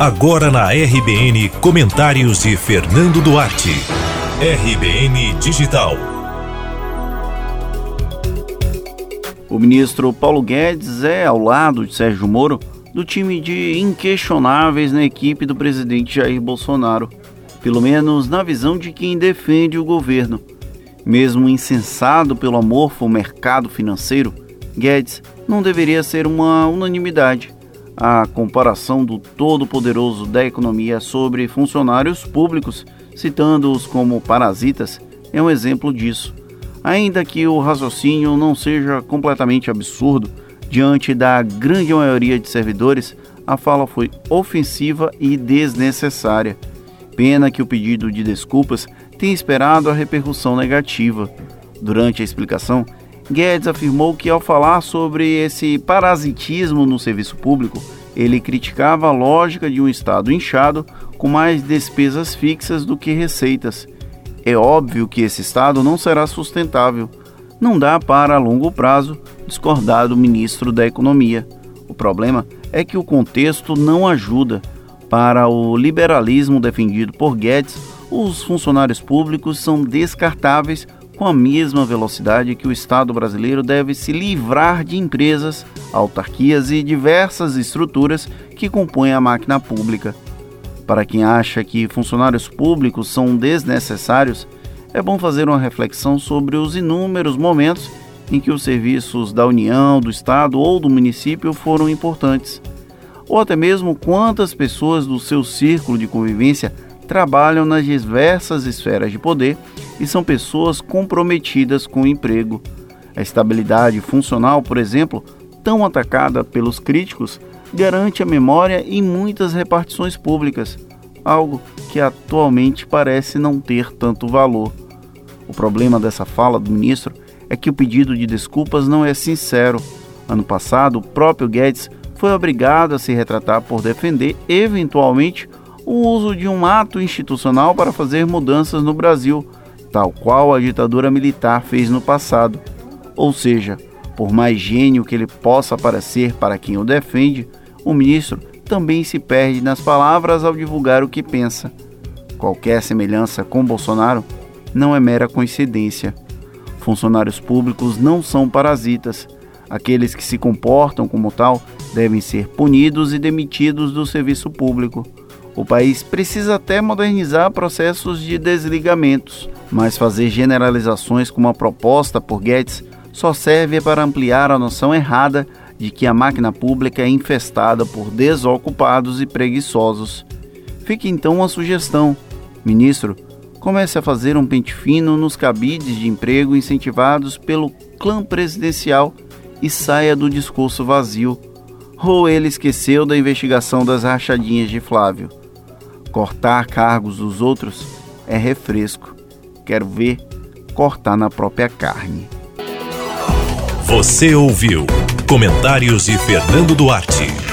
Agora na RBN, comentários de Fernando Duarte. RBN Digital. O ministro Paulo Guedes é, ao lado de Sérgio Moro, do time de inquestionáveis na equipe do presidente Jair Bolsonaro, pelo menos na visão de quem defende o governo. Mesmo insensado pelo amorfo mercado financeiro, Guedes não deveria ser uma unanimidade a comparação do todo-poderoso da economia sobre funcionários públicos, citando-os como parasitas, é um exemplo disso. Ainda que o raciocínio não seja completamente absurdo, diante da grande maioria de servidores, a fala foi ofensiva e desnecessária. Pena que o pedido de desculpas tenha esperado a repercussão negativa. Durante a explicação, Guedes afirmou que, ao falar sobre esse parasitismo no serviço público, ele criticava a lógica de um Estado inchado com mais despesas fixas do que receitas. É óbvio que esse Estado não será sustentável. Não dá para, a longo prazo, discordar do ministro da Economia. O problema é que o contexto não ajuda. Para o liberalismo defendido por Guedes, os funcionários públicos são descartáveis com a mesma velocidade que o Estado brasileiro deve se livrar de empresas, autarquias e diversas estruturas que compõem a máquina pública. Para quem acha que funcionários públicos são desnecessários, é bom fazer uma reflexão sobre os inúmeros momentos em que os serviços da União, do Estado ou do município foram importantes, ou até mesmo quantas pessoas do seu círculo de convivência trabalham nas diversas esferas de poder e são pessoas comprometidas com o emprego. A estabilidade funcional, por exemplo, tão atacada pelos críticos, garante a memória em muitas repartições públicas, algo que atualmente parece não ter tanto valor. O problema dessa fala do ministro é que o pedido de desculpas não é sincero. Ano passado, o próprio Guedes foi obrigado a se retratar por defender, eventualmente, o uso de um ato institucional para fazer mudanças no Brasil, tal qual a ditadura militar fez no passado. Ou seja, por mais gênio que ele possa parecer para quem o defende, o ministro também se perde nas palavras ao divulgar o que pensa. Qualquer semelhança com Bolsonaro não é mera coincidência. Funcionários públicos não são parasitas. Aqueles que se comportam como tal devem ser punidos e demitidos do serviço público. O país precisa até modernizar processos de desligamentos, mas fazer generalizações como a proposta por Guedes só serve para ampliar a noção errada de que a máquina pública é infestada por desocupados e preguiçosos. Fica então uma sugestão, ministro, comece a fazer um pente fino nos cabides de emprego incentivados pelo clã presidencial e saia do discurso vazio. Ou ele esqueceu da investigação das rachadinhas de Flávio. Cortar cargos dos outros é refresco. Quero ver cortar na própria carne. Você ouviu comentários de Fernando Duarte.